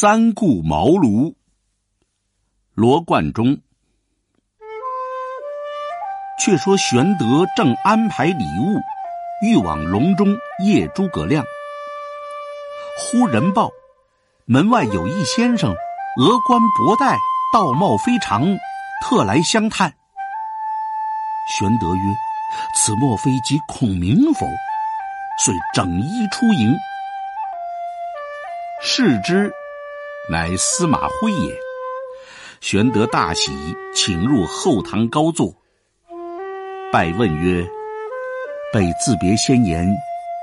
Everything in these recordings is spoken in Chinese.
三顾茅庐。罗贯中。却说玄德正安排礼物，欲往隆中谒诸葛亮。忽人报，门外有一先生，额冠博带，道貌非常，特来相探。玄德曰：“此莫非即孔明否？”遂整衣出迎。视之。乃司马徽也。玄德大喜，请入后堂高坐，拜问曰：“备自别先言，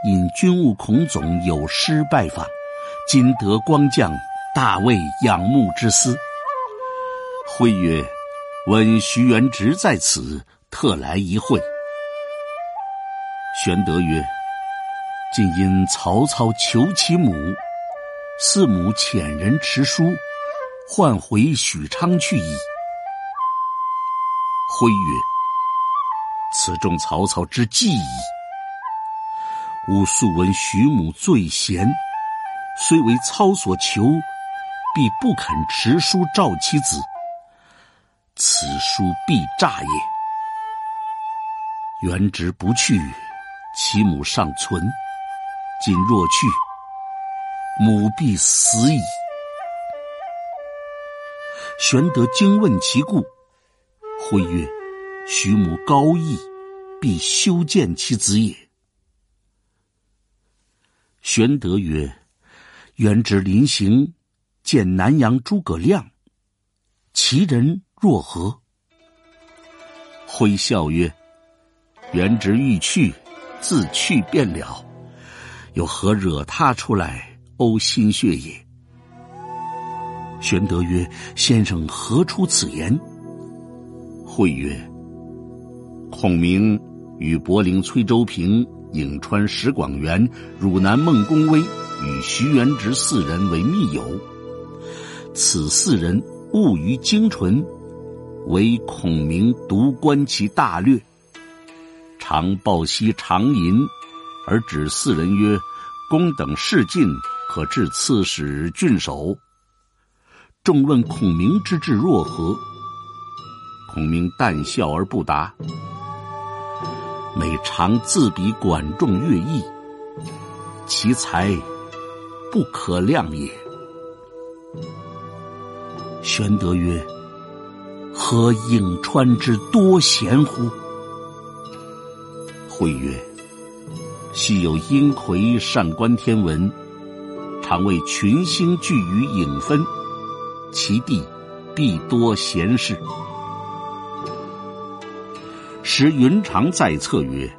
因军务孔总有失拜访，今得光将，大为仰慕之思。”徽曰：“闻徐元直在此，特来一会。”玄德曰：“今因曹操求其母。”四母遣人持书，唤回许昌去矣。徽曰：“此中曹操之计矣。吾素闻徐母最贤，虽为操所求，必不肯持书召其子。此书必诈也。元直不去，其母尚存；今若去，”母必死矣。玄德惊问其故，徽曰：“徐母高义，必修见其子也。”玄德曰：“元直临行，见南阳诸葛亮，其人若何？”徽笑曰：“元直欲去，自去便了，又何惹他出来？”呕心血也。玄德曰：“先生何出此言？”会曰：“孔明与柏陵崔州平、颍川石广元、汝南孟公威与徐元直四人为密友。此四人务于精纯，唯孔明独观其大略，常抱膝长吟，而指四人曰：‘公等事尽。’”可治刺史、郡守。众问孔明之志若何？孔明淡笑而不答。每常自比管仲、乐毅，其才不可量也。玄德曰：“何颍川之多贤乎？”会曰：“昔有阴魁善观天文。”常为群星聚于影分，其地必多贤士。时云长在侧曰：“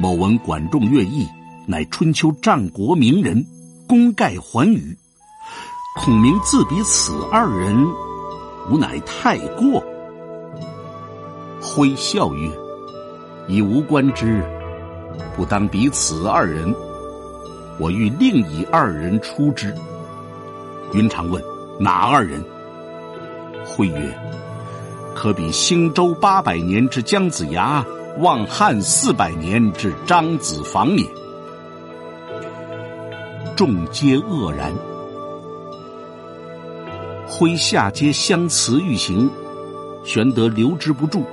某闻管仲、乐毅，乃春秋战国名人，功盖寰宇。孔明自比此二人，吾乃太过。”挥笑曰：“以吾观之，不当比此二人。”我欲另以二人出之。云长问：“哪二人？”徽曰：“可比兴周八百年之姜子牙，望汉四百年之张子房也。”众皆愕然。麾下皆相辞欲行，玄德留之不住。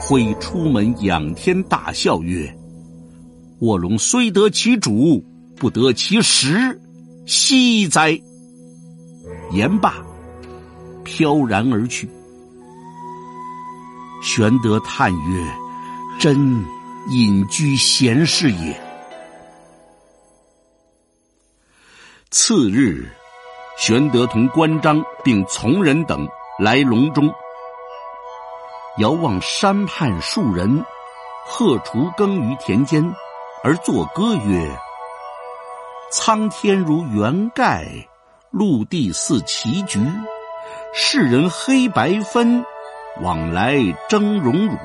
麾出门仰天大笑曰：“卧龙虽得其主。”不得其时，惜哉！言罢，飘然而去。玄德叹曰：“真隐居闲适也。”次日，玄德同关张并从人等来隆中，遥望山畔数人，荷锄耕于田间，而作歌曰。苍天如圆盖，陆地似棋局。世人黑白分，往来争荣辱。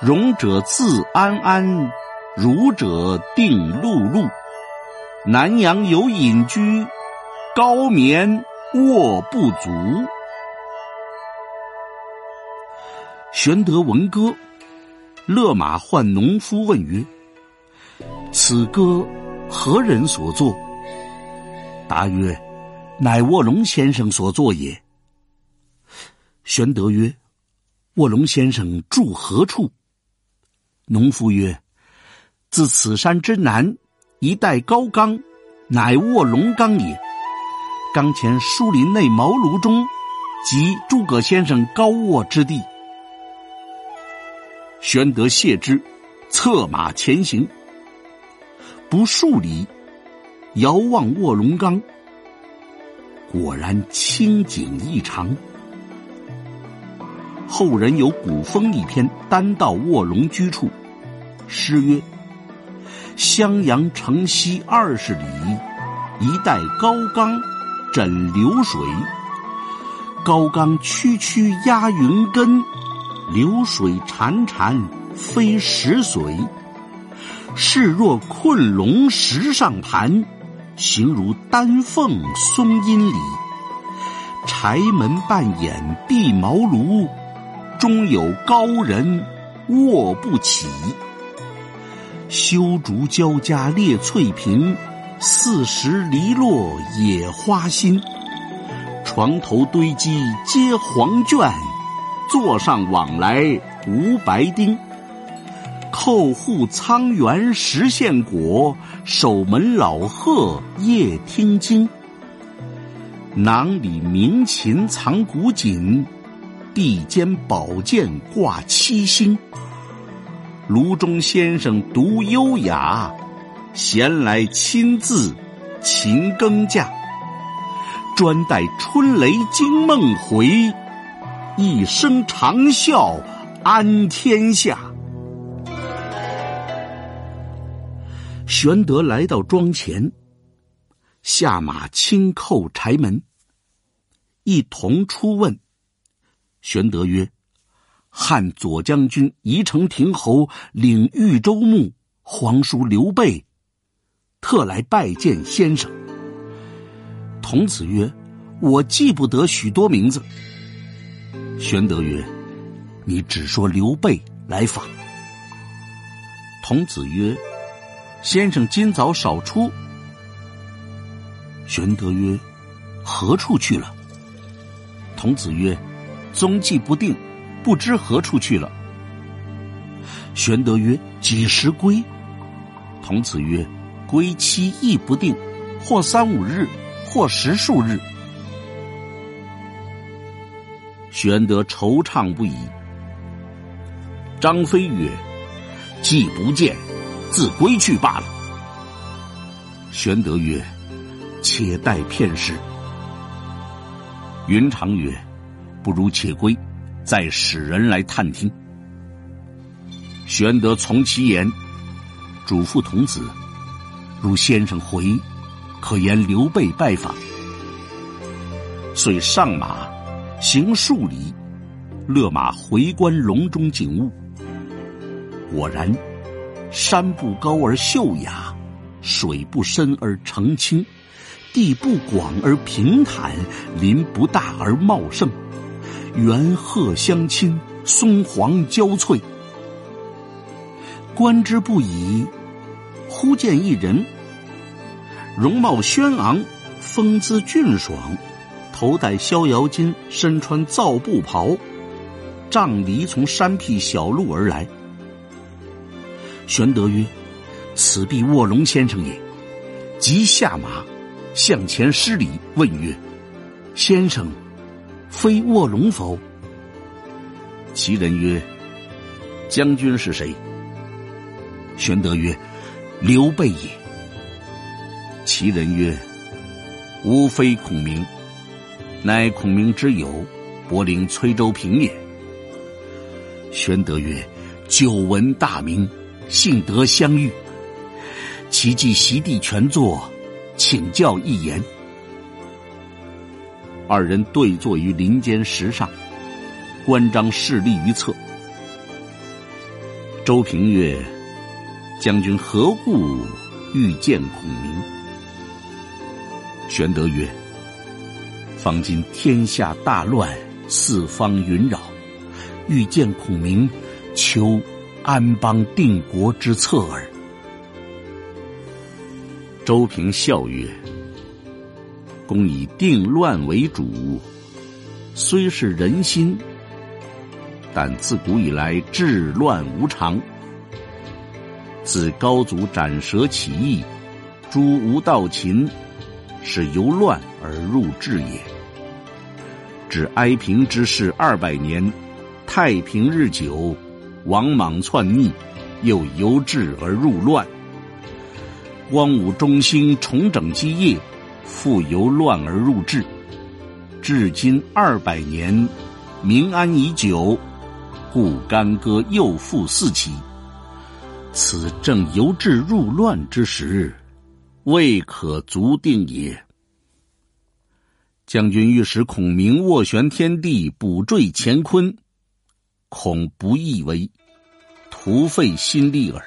荣者自安安，辱者定碌碌。南阳有隐居，高眠卧不足。玄德闻歌，勒马唤农夫问曰：“此歌？”何人所作？答曰：“乃卧龙先生所作也。”玄德曰：“卧龙先生住何处？”农夫曰：“自此山之南，一带高冈，乃卧龙冈也。冈前树林内茅庐中，即诸葛先生高卧之地。”玄德谢之，策马前行。不数里，遥望卧龙岗，果然清景异常。后人有古风一篇，单到卧龙居处。诗曰：“襄阳城西二十里，一带高冈枕流水。高冈曲曲压云根，流水潺潺飞石髓。势若困龙石上盘，形如丹凤松阴里。柴门半掩闭茅庐。”中有高人卧不起，修竹交加列翠屏，四时篱落野花新。床头堆积皆黄卷，座上往来无白丁。后护苍猿食线果，守门老鹤夜听经。囊里鸣琴藏古锦。地间宝剑挂七星，炉中先生独优雅，闲来亲自勤耕稼。专待春雷惊梦回，一声长啸安天下。玄德来到庄前，下马轻叩柴门，一同出问。玄德曰：“汉左将军宜城亭侯领豫州牧皇叔刘备，特来拜见先生。”童子曰：“我记不得许多名字。”玄德曰：“你只说刘备来访。”童子曰：“先生今早少出。”玄德曰：“何处去了？”童子曰。踪迹不定，不知何处去了。玄德曰：“几时归？”童子曰：“归期亦不定，或三五日，或十数日。”玄德惆怅不已。张飞曰：“既不见，自归去罢了。”玄德曰：“且待片时。”云长曰。不如且归，再使人来探听。玄德从其言，嘱咐童子：如先生回，可言刘备拜访。遂上马，行数里，勒马回观笼中景物。果然，山不高而秀雅，水不深而澄清，地不广而平坦，林不大而茂盛。猿鹤相亲，松黄交翠。观之不已，忽见一人，容貌轩昂，风姿俊爽，头戴逍遥巾，身穿皂布袍，杖藜从山僻小路而来。玄德曰：“此必卧龙先生也。”即下马，向前施礼，问曰：“先生。”非卧龙否？其人曰：“将军是谁？”玄德曰：“刘备也。”其人曰：“吾非孔明，乃孔明之友，伯陵崔州平也。”玄德曰：“久闻大名，幸得相遇。其既席地全坐，请教一言。”二人对坐于林间石上，关张势立于侧。周平曰：“将军何故欲见孔明？”玄德曰：“方今天下大乱，四方云扰，欲见孔明，求安邦定国之策耳。”周平笑曰：“公以定乱为主，虽是人心，但自古以来治乱无常。自高祖斩蛇起义，诛吴盗秦，是由乱而入治也。至哀平之世二百年，太平日久，王莽篡逆，又由治而入乱。光武中兴，重整基业，复由乱而入治。至今二百年，民安已久，故干戈又复四起。此正由治入乱之时，未可足定也。将军欲使孔明斡旋天地，补缀乾坤，恐不易为，徒费心力耳。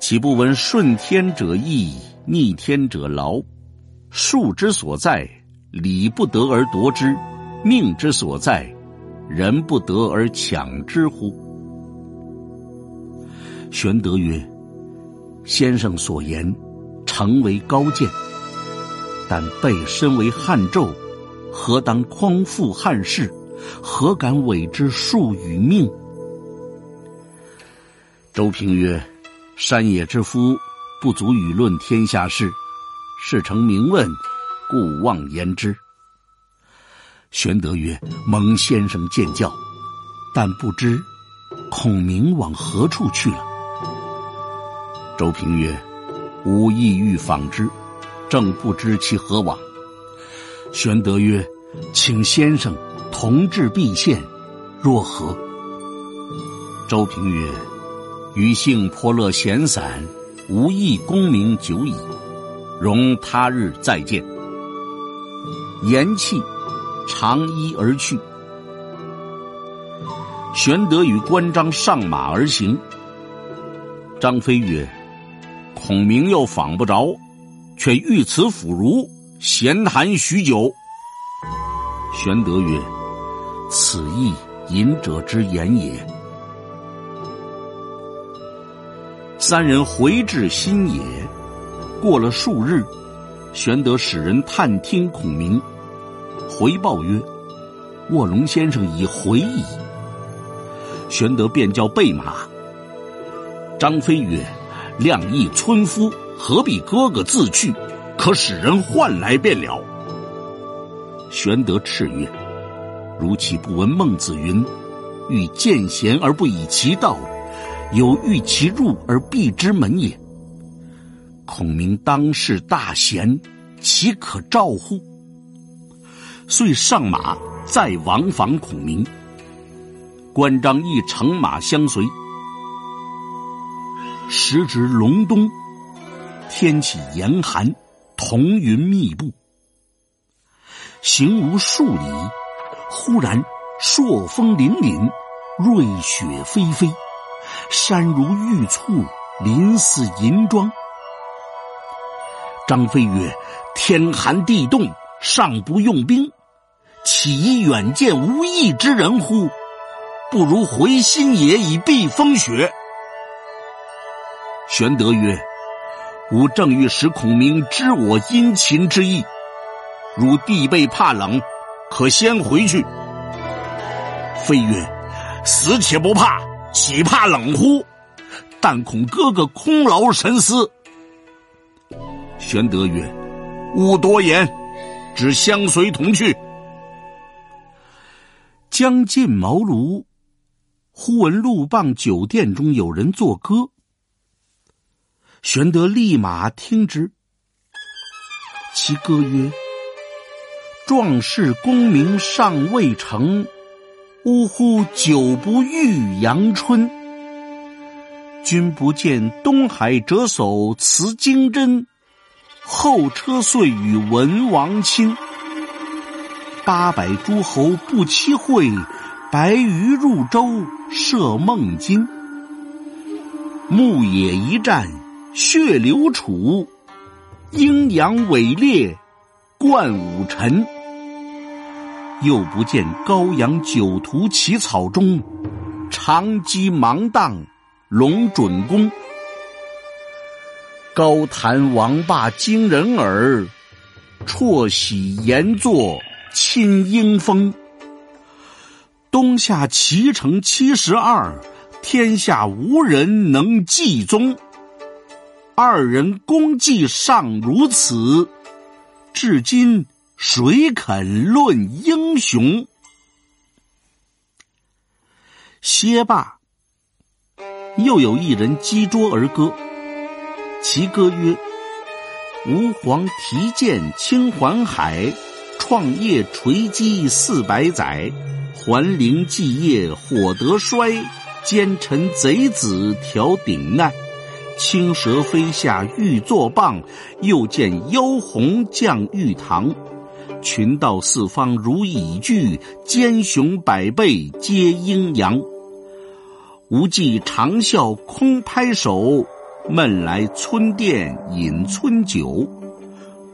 岂不闻顺天者易，逆天者劳？术之所在，理不得而夺之；命之所在，人不得而抢之乎？玄德曰：“先生所言，诚为高见。但备身为汉胄，何当匡复汉室？何敢违之术与命？”周平曰：“山野之夫，不足与论天下事。事成明问，故妄言之。”玄德曰：“蒙先生见教，但不知孔明往何处去了。”周平曰：“吾意欲访之，正不知其何往。”玄德曰：“请先生同至毕县，若何？”周平曰：“余性颇乐闲散，无意功名久矣，容他日再见。”言讫，长揖而去。玄德与关张上马而行。张飞曰：孔明又访不着，却遇此腐儒，闲谈许久。玄德曰：“此亦隐者之言也。”三人回至新野，过了数日，玄德使人探听孔明，回报曰：“卧龙先生已回矣。”玄德便叫备马。张飞曰。亮亦村夫，何必哥哥自去？可使人唤来便了。玄德叱曰：“如其不闻孟子云：‘欲见贤而不以其道，有欲其入而避之门也。’孔明当世大贤，岂可召乎？”遂上马，再往访孔明。关张亦乘马相随。时值隆冬，天气严寒，彤云密布。行无数里，忽然朔风凛凛，瑞雪霏霏，山如玉簇，林似银装。张飞曰：“天寒地冻，尚不用兵，岂远见无义之人乎？不如回新野以避风雪。”玄德曰：“吾正欲使孔明知我殷勤之意，如弟辈怕冷，可先回去。”飞曰：“死且不怕，岂怕冷乎？但恐哥哥空劳神思。”玄德曰：“勿多言，只相随同去。”将近茅庐，忽闻路傍酒店中有人作歌。玄德立马听之，其歌曰：“壮士功名尚未成，呜呼！久不遇阳春。君不见东海折叟辞金针，后车遂与文王亲。八百诸侯不期会，白鱼入舟射孟津。牧野一战。”血流楚，阴阳伟烈，冠武臣。又不见高阳酒徒起草中，长击芒荡龙准公。高谈王霸惊人耳，辍喜言作亲英风。东夏齐城七十二，天下无人能继宗。二人功绩尚如此，至今谁肯论英雄？歇罢，又有一人击桌而歌，其歌曰：“吾皇提剑清环海，创业垂击四百载。”桓灵继业火得衰，奸臣贼子调鼎难。青蛇飞下欲作棒，又见妖红降玉堂。群盗四方如蚁聚，奸雄百倍皆阴阳。无忌长啸空拍手，闷来村店饮村酒。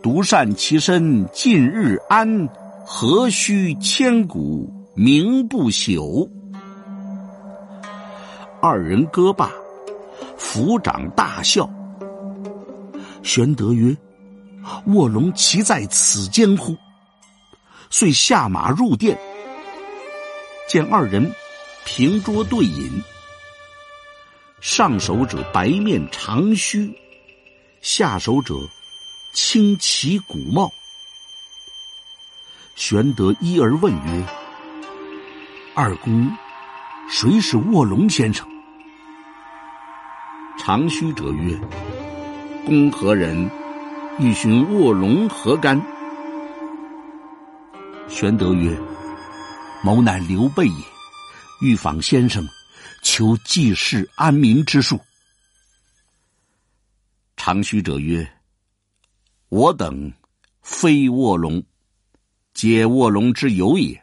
独善其身近日安，何须千古？名不朽。二人歌罢，抚掌大笑。玄德曰：“卧龙岂在此间乎？”遂下马入殿，见二人平桌对饮。上手者白面长须，下手者青旗古帽。玄德一而问曰：二公，谁是卧龙先生？长须者曰：“公何人？欲寻卧龙何干？”玄德曰：“某乃刘备也，欲访先生，求济世安民之术。”长须者曰：“我等非卧龙，皆卧龙之友也。”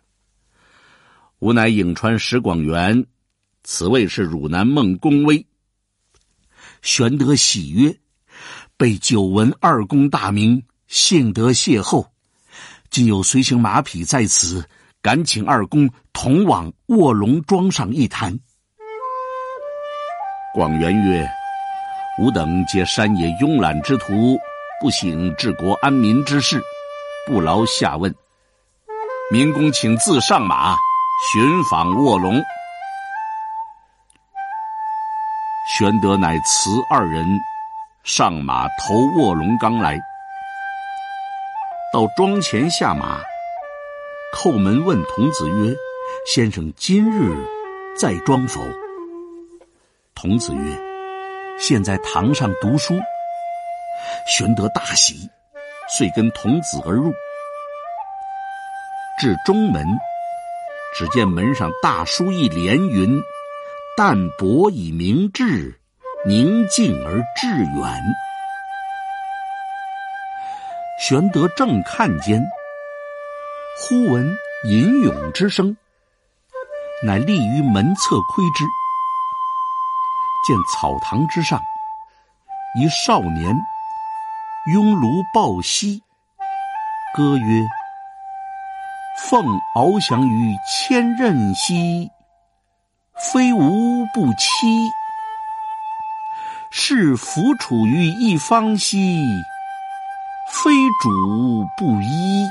吾乃颍川石广元，此位是汝南孟公威。玄德喜曰：“被久闻二公大名，幸得邂逅。今有随行马匹在此，敢请二公同往卧龙庄上一谈。”广元曰：“吾等皆山野慵懒之徒，不省治国安民之事，不劳下问。明公请自上马。”寻访卧龙，玄德乃辞二人上马投卧龙冈来。到庄前下马，叩门问童子曰：“先生今日在庄否？”童子曰：“现在堂上读书。”玄德大喜，遂跟童子而入，至中门。只见门上大书一联，云：“淡泊以明志，宁静而致远。”玄德正看间，忽闻吟咏之声，乃立于门侧窥之，见草堂之上一少年拥炉抱膝，歌曰。凤翱翔于千仞兮，非吾不欺；是弗处于一方兮，非主不依。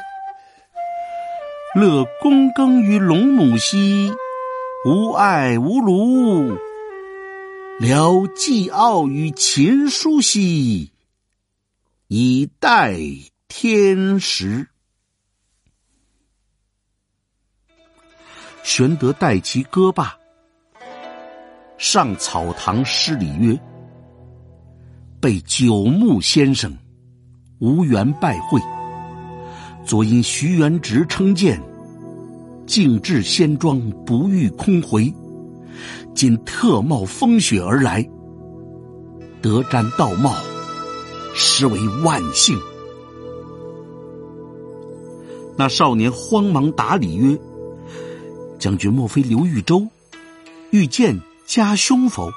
乐躬耕于陇亩兮，无爱无庐；聊寄傲于秦书兮，以待天时。玄德待其歌罢，上草堂施礼曰：“被九牧先生无缘拜会，昨因徐元直称谏，径至仙庄，不遇空回。今特冒风雪而来，得瞻道貌，实为万幸。”那少年慌忙答礼曰。将军莫非刘豫州？欲见家兄否？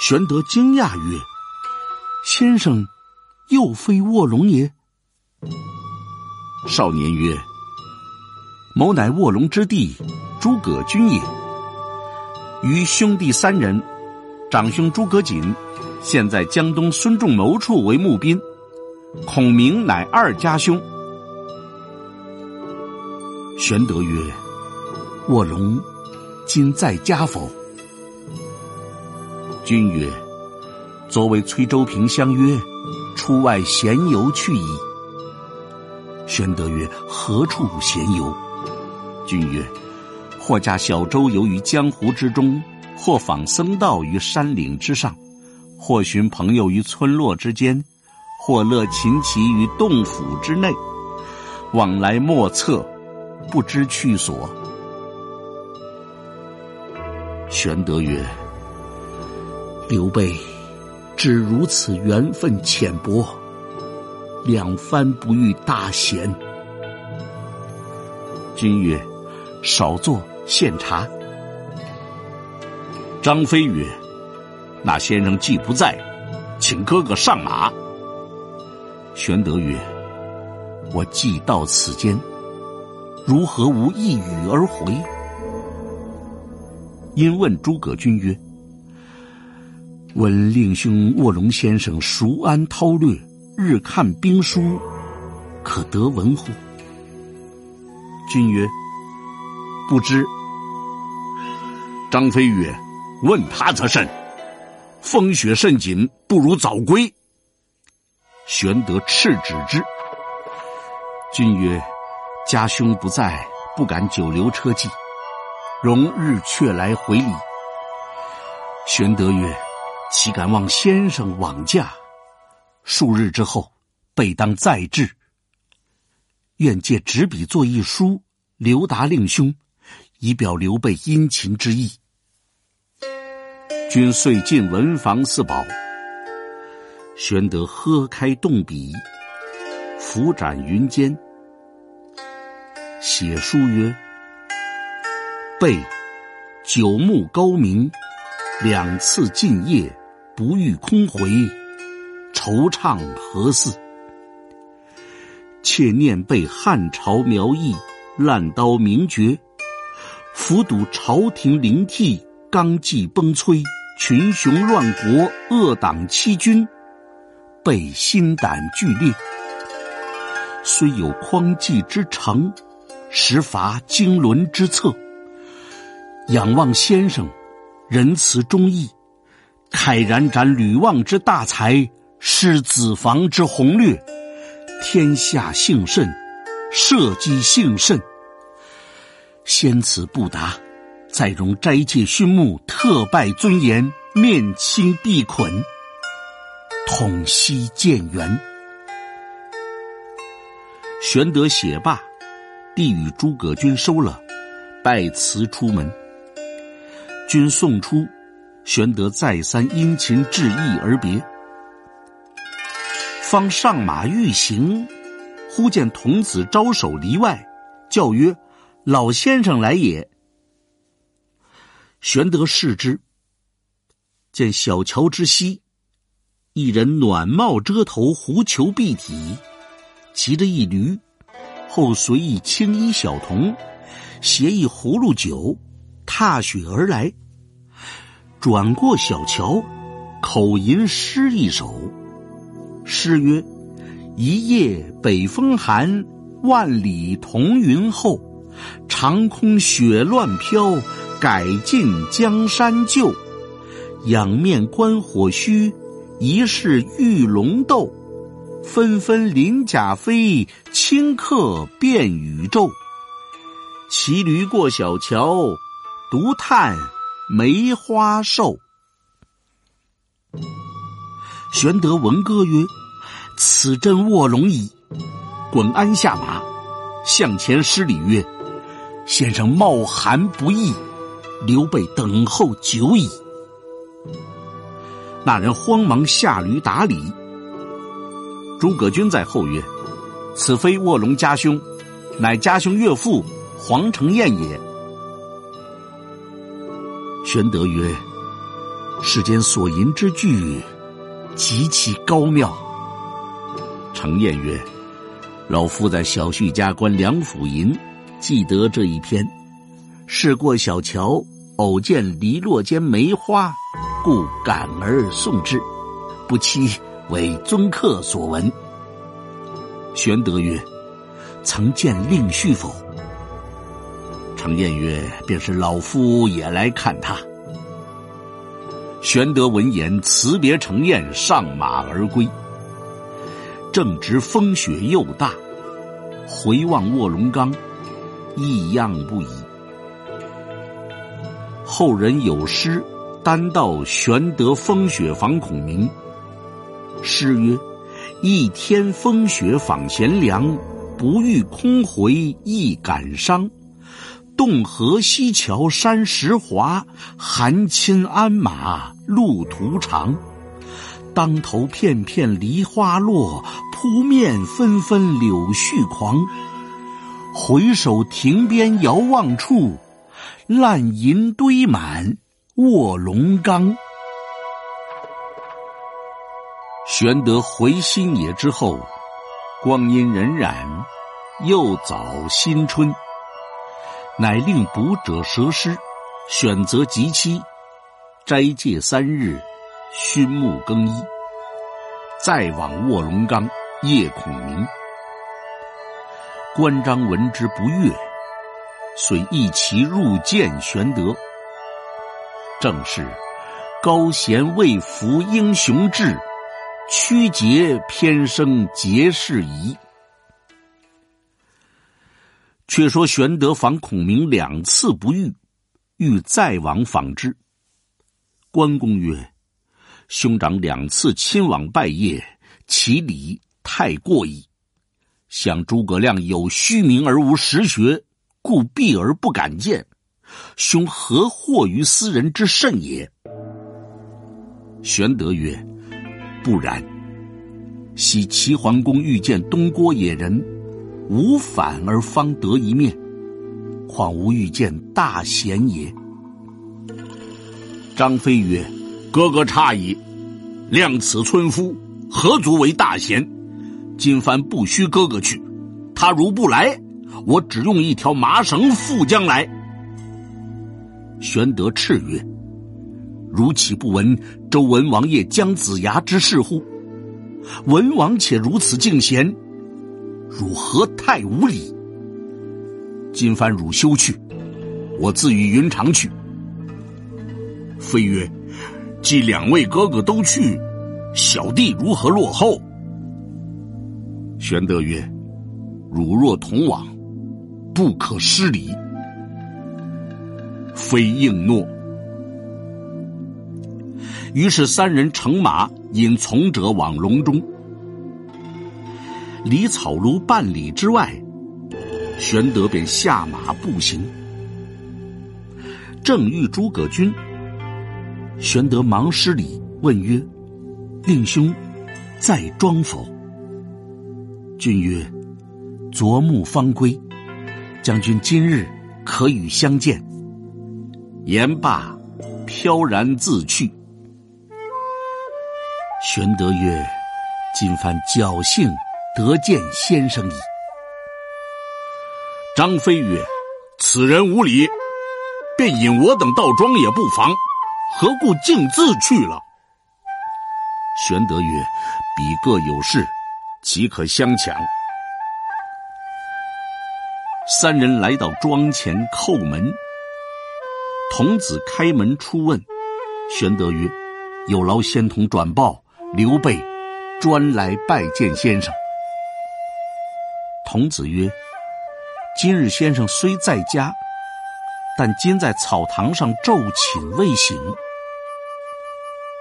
玄德惊讶曰：“先生又非卧龙也？”少年曰：“某乃卧龙之弟诸葛均也。与兄弟三人，长兄诸葛瑾现在江东孙仲谋处为募兵，孔明乃二家兄。玄德曰：“卧龙今在家否？”君曰：“昨为崔州平相约，出外闲游去矣。”玄德曰：“何处闲游？”君曰：“或驾小舟游于江湖之中，或访僧道于山岭之上，或寻朋友于村落之间，或乐琴棋于洞府之内，往来莫测。”不知去所。玄德曰：“刘备只如此缘分浅薄，两番不遇大贤。”君曰：“少坐，献茶。”张飞曰：“那先生既不在，请哥哥上马。”玄德曰：“我既到此间。”如何无一语而回？因问诸葛均曰：“闻令兄卧龙先生熟谙韬略，日看兵书，可得闻乎？”君曰：“不知。”张飞曰：“问他则甚。风雪甚紧，不如早归。”玄德斥止之。君曰。家兄不在，不敢久留车骑，容日却来回礼。玄德曰：“岂敢望先生往驾？数日之后，备当再至。愿借纸笔作一书，留达令兄，以表刘备殷勤之意。”君遂进文房四宝。玄德喝开动笔，拂展云间。写书曰：“备九牧高明，两次进夜，不遇空回，惆怅何似？妾念被汉朝苗裔，烂刀名绝，伏睹朝廷灵替，纲纪崩摧，群雄乱国，恶党欺君，备心胆俱裂。虽有匡济之诚。”实乏经纶之策，仰望先生仁慈忠义，慨然斩吕望之大才，失子房之宏略，天下幸甚，社稷幸甚。先此不达，再容斋戒勋木，特拜尊严，面亲必捆，统悉建元。玄德写罢。递与诸葛均收了，拜辞出门。君送出，玄德再三殷勤致意而别。方上马欲行，忽见童子招手篱外，叫曰：“老先生来也。”玄德视之，见小桥之西，一人暖帽遮头，狐裘蔽体，骑着一驴。后随一青衣小童，携一葫芦酒，踏雪而来。转过小桥，口吟诗一首。诗曰：“一夜北风寒，万里彤云厚。长空雪乱飘，改尽江山旧。仰面观火须，疑是玉龙斗。”纷纷鳞甲飞，顷刻变宇宙。骑驴过小桥，独叹梅花瘦。玄德闻歌曰：“此真卧龙矣！”滚鞍下马，向前施礼曰：“先生冒寒不易，刘备等候久矣。”那人慌忙下驴打礼。诸葛均在后曰：“此非卧龙家兄，乃家兄岳父黄承彦也。”玄德曰：“世间所吟之句，极其高妙。”承彦曰：“老夫在小婿家观梁甫吟，记得这一篇。事过小桥，偶见篱落间梅花，故感而送之，不期。”为尊客所闻。玄德曰：“曾见令婿否？”程燕曰：“便是老夫也来看他。”玄德闻言，辞别程燕，上马而归。正值风雪又大，回望卧龙岗，异样不已。后人有诗，单道玄德风雪访孔明。诗曰：“一天风雪访贤良，不遇空回亦感伤。洞河西桥山石滑，寒侵鞍马路途长。当头片片梨花落，扑面纷纷柳絮狂。回首亭边遥望处，烂银堆满卧龙岗。”玄德回新野之后，光阴荏苒，又早新春，乃令卜者蛇师，选择吉期，斋戒三日，熏沐更衣，再往卧龙岗谒孔明。关张闻之不悦，遂一齐入见玄德。正是高贤未服英雄志。屈节偏生节事宜。却说玄德访孔明两次不遇，欲再往访之。关公曰：“兄长两次亲往拜谒，其礼太过矣。想诸葛亮有虚名而无实学，故避而不敢见。兄何惑于斯人之甚也？”玄德曰。不然，昔齐桓公遇见东郭野人，无反而方得一面，况无遇见大贤也？张飞曰：“哥哥差矣，量此村夫何足为大贤？今番不须哥哥去，他如不来，我只用一条麻绳缚将来。”玄德叱曰。如岂不闻周文王爷姜子牙之事乎？文王且如此敬贤，汝何太无礼？今番汝休去，我自与云长去。飞曰：“既两位哥哥都去，小弟如何落后？”玄德曰：“汝若同往，不可失礼。”飞应诺。于是三人乘马引从者往隆中，离草庐半里之外，玄德便下马步行。正遇诸葛均，玄德忙施礼，问曰：“令兄在庄否？”君曰：“昨暮方归，将军今日可与相见。”言罢，飘然自去。玄德曰：“今番侥幸得见先生矣。”张飞曰：“此人无礼，便引我等到庄也不妨，何故径自去了？”玄德曰：“彼各有事，岂可相抢？”三人来到庄前叩门，童子开门出问，玄德曰：“有劳仙童转报。”刘备专来拜见先生。孔子曰：“今日先生虽在家，但今在草堂上昼寝未醒。”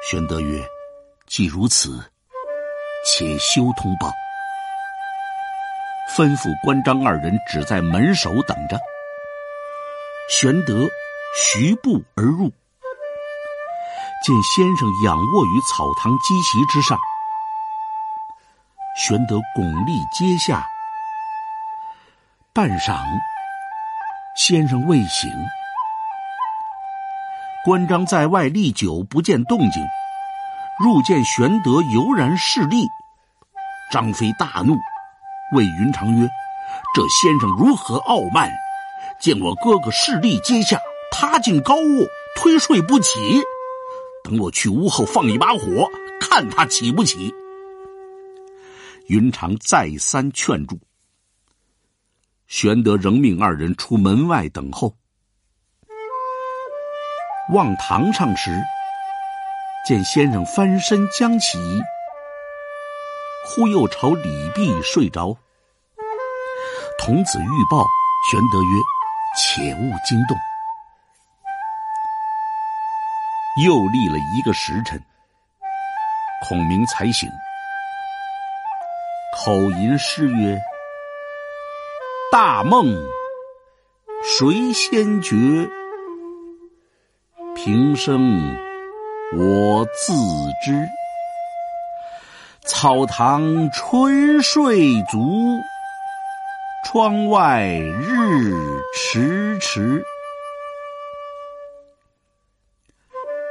玄德曰：“既如此，且休通报。”吩咐关张二人只在门首等着。玄德徐步而入。见先生仰卧于草堂积席之上，玄德拱立阶下，半晌，先生未醒。关张在外立久不见动静，入见玄德犹然侍立，张飞大怒，谓云长曰：“这先生如何傲慢？见我哥哥侍立阶下，他竟高卧推睡不起。”等我去屋后放一把火，看他起不起。云长再三劝住，玄德仍命二人出门外等候。望堂上时，见先生翻身将起，忽又朝李壁睡着。童子欲报，玄德曰：“且勿惊动。”又立了一个时辰，孔明才醒，口吟诗曰：“大梦谁先觉？平生我自知。草堂春睡足，窗外日迟迟。”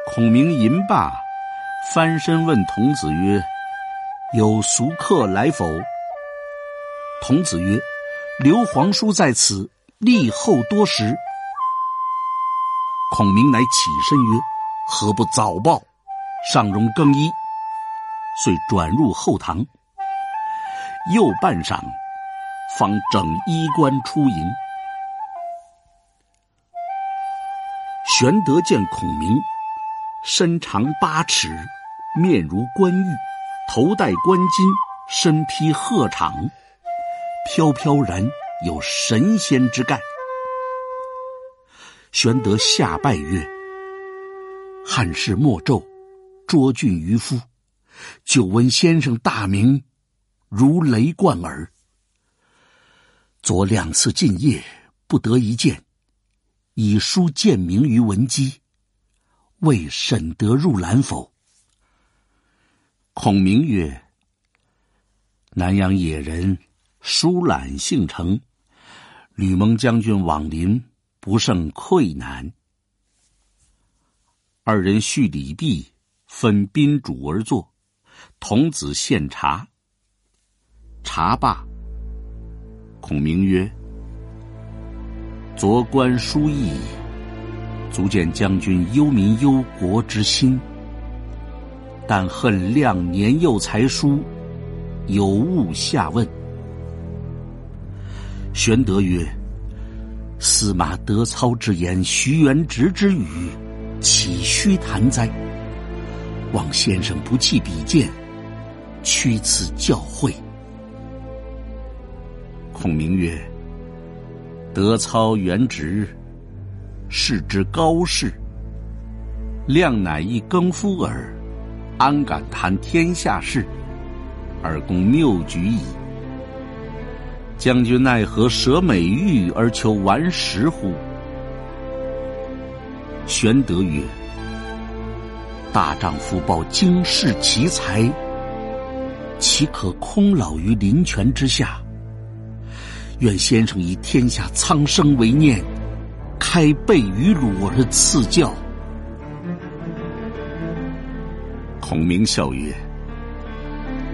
孔明吟罢，翻身问童子曰：“有俗客来否？”童子曰：“刘皇叔在此，立后多时。”孔明乃起身曰：“何不早报？”上容更衣，遂转入后堂。又半晌，方整衣冠出迎。玄德见孔明。身长八尺，面如冠玉，头戴冠巾，身披鹤氅，飘飘然有神仙之概。玄德下拜曰：“汉室莫胄，卓俊于夫，久闻先生大名，如雷贯耳。昨两次进谒，不得一见，以书荐名于文姬。”未审得入兰否？孔明曰：“南阳野人疏懒性成，吕蒙将军往临，不胜愧难。”二人叙礼毕，分宾主而坐。童子献茶，茶罢，孔明曰：“昨观书意。”足见将军忧民忧国之心，但恨亮年幼才疏，有误下问。玄德曰：“司马德操之言，徐元直之语，岂虚谈哉？望先生不弃笔见，屈此教诲。”孔明曰：“德操元直。”是之高士，亮乃一耕夫耳，安敢谈天下事？而公谬举矣。将军奈何舍美玉而求顽石乎？玄德曰：“大丈夫抱经世奇才，岂可空老于林泉之下？愿先生以天下苍生为念。”开背于鲁而赐教。孔明笑曰：“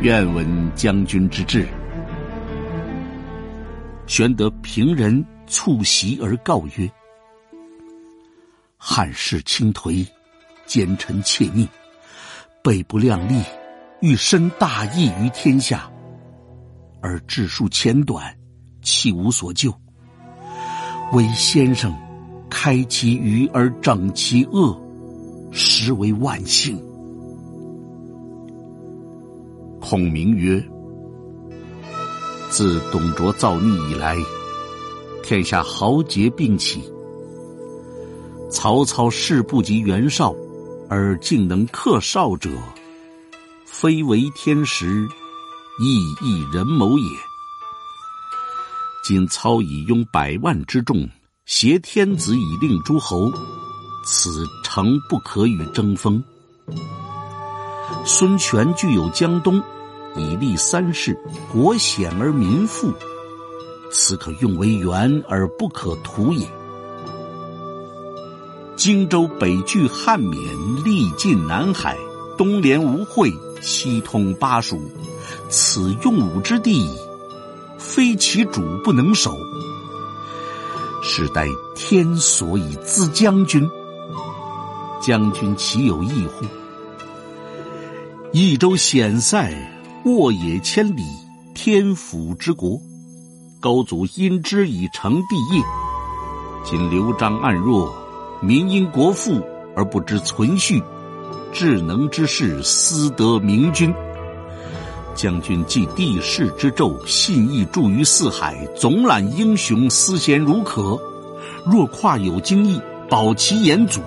愿闻将军之志。”玄德平人促席而告曰：“汉室倾颓，奸臣窃逆，备不量力，欲伸大义于天下，而治术浅短，弃无所救。唯先生。”开其愚而整其恶，实为万幸。孔明曰：“自董卓造逆以来，天下豪杰并起。曹操势不及袁绍，而竟能克绍者，非为天时，亦亦人谋也。今操以拥百万之众。”挟天子以令诸侯，此诚不可与争锋。孙权具有江东，以立三世，国险而民富，此可用为援而不可图也。荆州北据汉沔，历尽南海，东连吴会，西通巴蜀，此用武之地，非其主不能守。是待天所以资将军，将军岂有异乎？益州险塞，沃野千里，天府之国，高祖因之以成帝业。今刘璋暗弱，民因国富而不知存续，智能之士私得明君。将军继帝室之胄，信义著于四海，总揽英雄，思贤如渴。若跨有经义，保其延祖，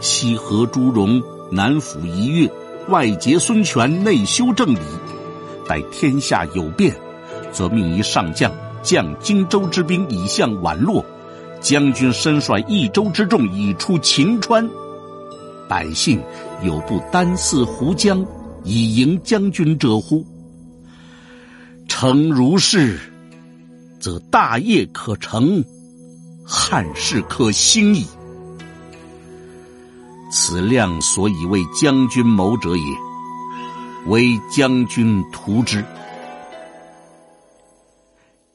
西河诸戎，南抚夷越，外结孙权，内修正礼。待天下有变，则命一上将将荆州之兵以向宛洛。将军身率益州之众以出秦川，百姓有不单似胡将以迎将军者乎？诚如是，则大业可成，汉室可兴矣。此亮所以为将军谋者也，为将军图之。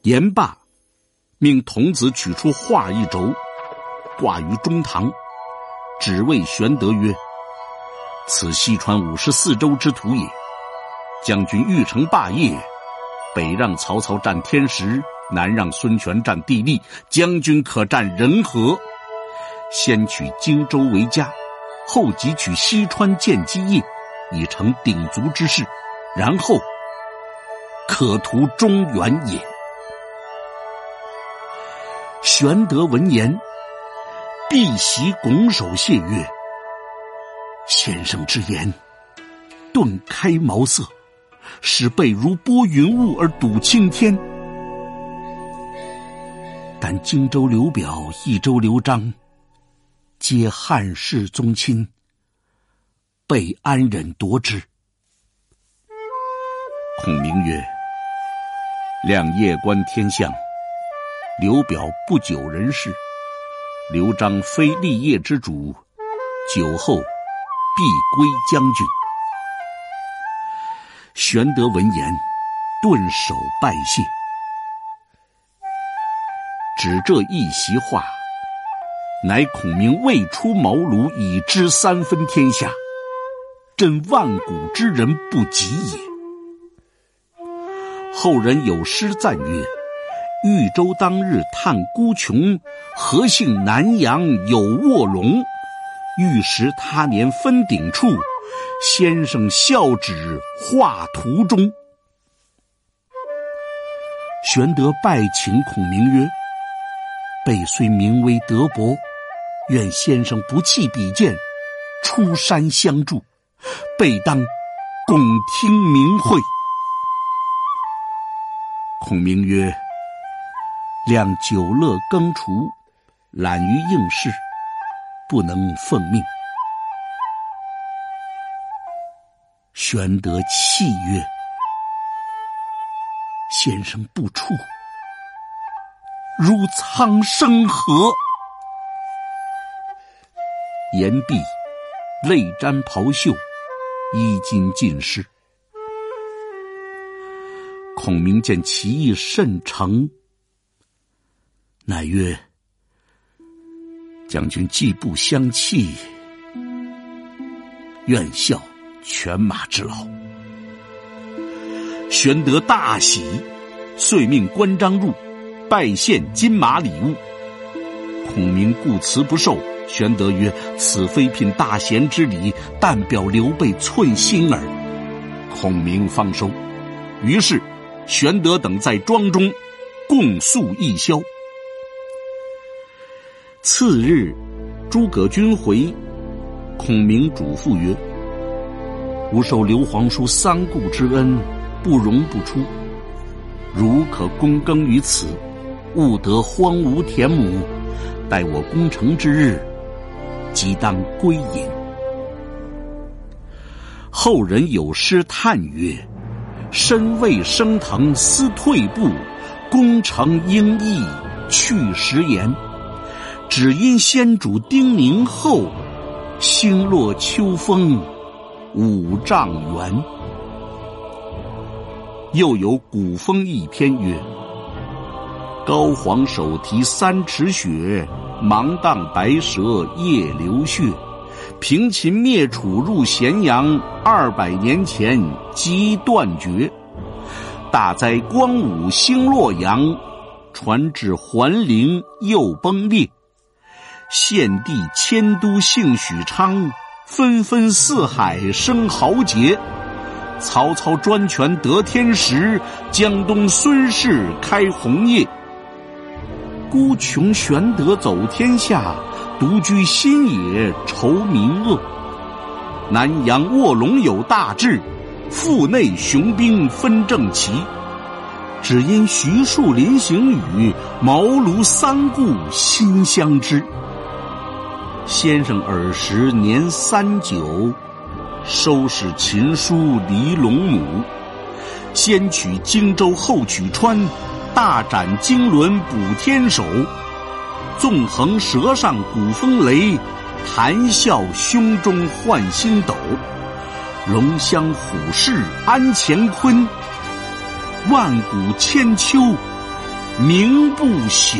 言罢。命童子取出画一轴，挂于中堂，只谓玄德曰：“此西川五十四州之图也。将军欲成霸业，北让曹操占天时，南让孙权占地利，将军可占人和。先取荆州为家，后即取西川建基业，已成鼎足之势，然后可图中原也。”玄德闻言，避席拱手谢曰：“先生之言，顿开茅塞，使备如拨云雾而睹青天。但荆州刘表、益州刘璋，皆汉室宗亲，被安忍夺之？”孔明曰：“亮夜观天象。”刘表不久人世，刘璋非立业之主，久后必归将军。玄德闻言，顿首拜谢。只这一席话，乃孔明未出茅庐已知三分天下，朕万古之人不及也。后人有诗赞曰。豫州当日探孤穷，何幸南阳有卧龙？玉石他年分鼎处，先生笑指画图中。玄德拜请孔明曰：“备虽名微德薄，愿先生不弃比剑，出山相助，备当共听明会。”孔明曰。亮久乐耕锄，懒于应试，不能奉命。玄德泣曰：“先生不出，如苍生何？”言毕，泪沾袍袖，衣襟尽湿。孔明见其意甚诚。乃曰：“将军既不相弃，愿效犬马之劳。”玄德大喜，遂命关张入，拜献金马礼物。孔明故辞不受。玄德曰：“此非聘大贤之礼，但表刘备寸心耳。”孔明方收。于是，玄德等在庄中共宿一宵。次日，诸葛均回，孔明嘱咐曰：“吾受刘皇叔三顾之恩，不容不出。如可躬耕于此，勿得荒芜田亩。待我攻城之日，即当归隐。”后人有诗叹曰：“身未升腾思退步，功成应意去时言。”只因先主叮咛后，星落秋风五丈原。又有古风一篇曰：“高皇手提三尺雪，芒砀白蛇夜流血。平秦灭楚入咸阳，二百年前即断绝。大哉光武兴洛阳，传至桓灵又崩裂。献帝迁都幸许昌，纷纷四海生豪杰。曹操专权得天时，江东孙氏开红业。孤穷玄德走天下，独居新野愁民恶。南阳卧龙有大志，腹内雄兵分正齐。只因徐庶临行语，茅庐三顾心相知。先生尔时年三九。收拾秦书离龙母，先取荆州后取川，大展经纶补天手，纵横舌上鼓风雷，谈笑胸中换星斗。龙骧虎视安乾坤，万古千秋名不朽。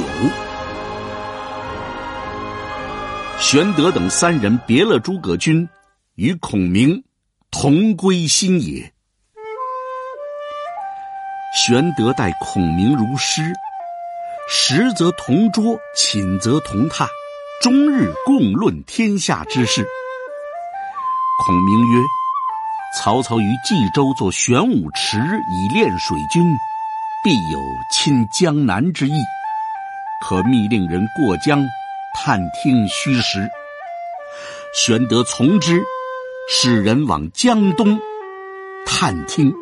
玄德等三人别了诸葛均。与孔明同归新野。玄德待孔明如师，食则同桌，寝则同榻，终日共论天下之事。孔明曰：“曹操于冀州作玄武池以练水军，必有侵江南之意，可密令人过江探听虚实。”玄德从之。使人往江东探听。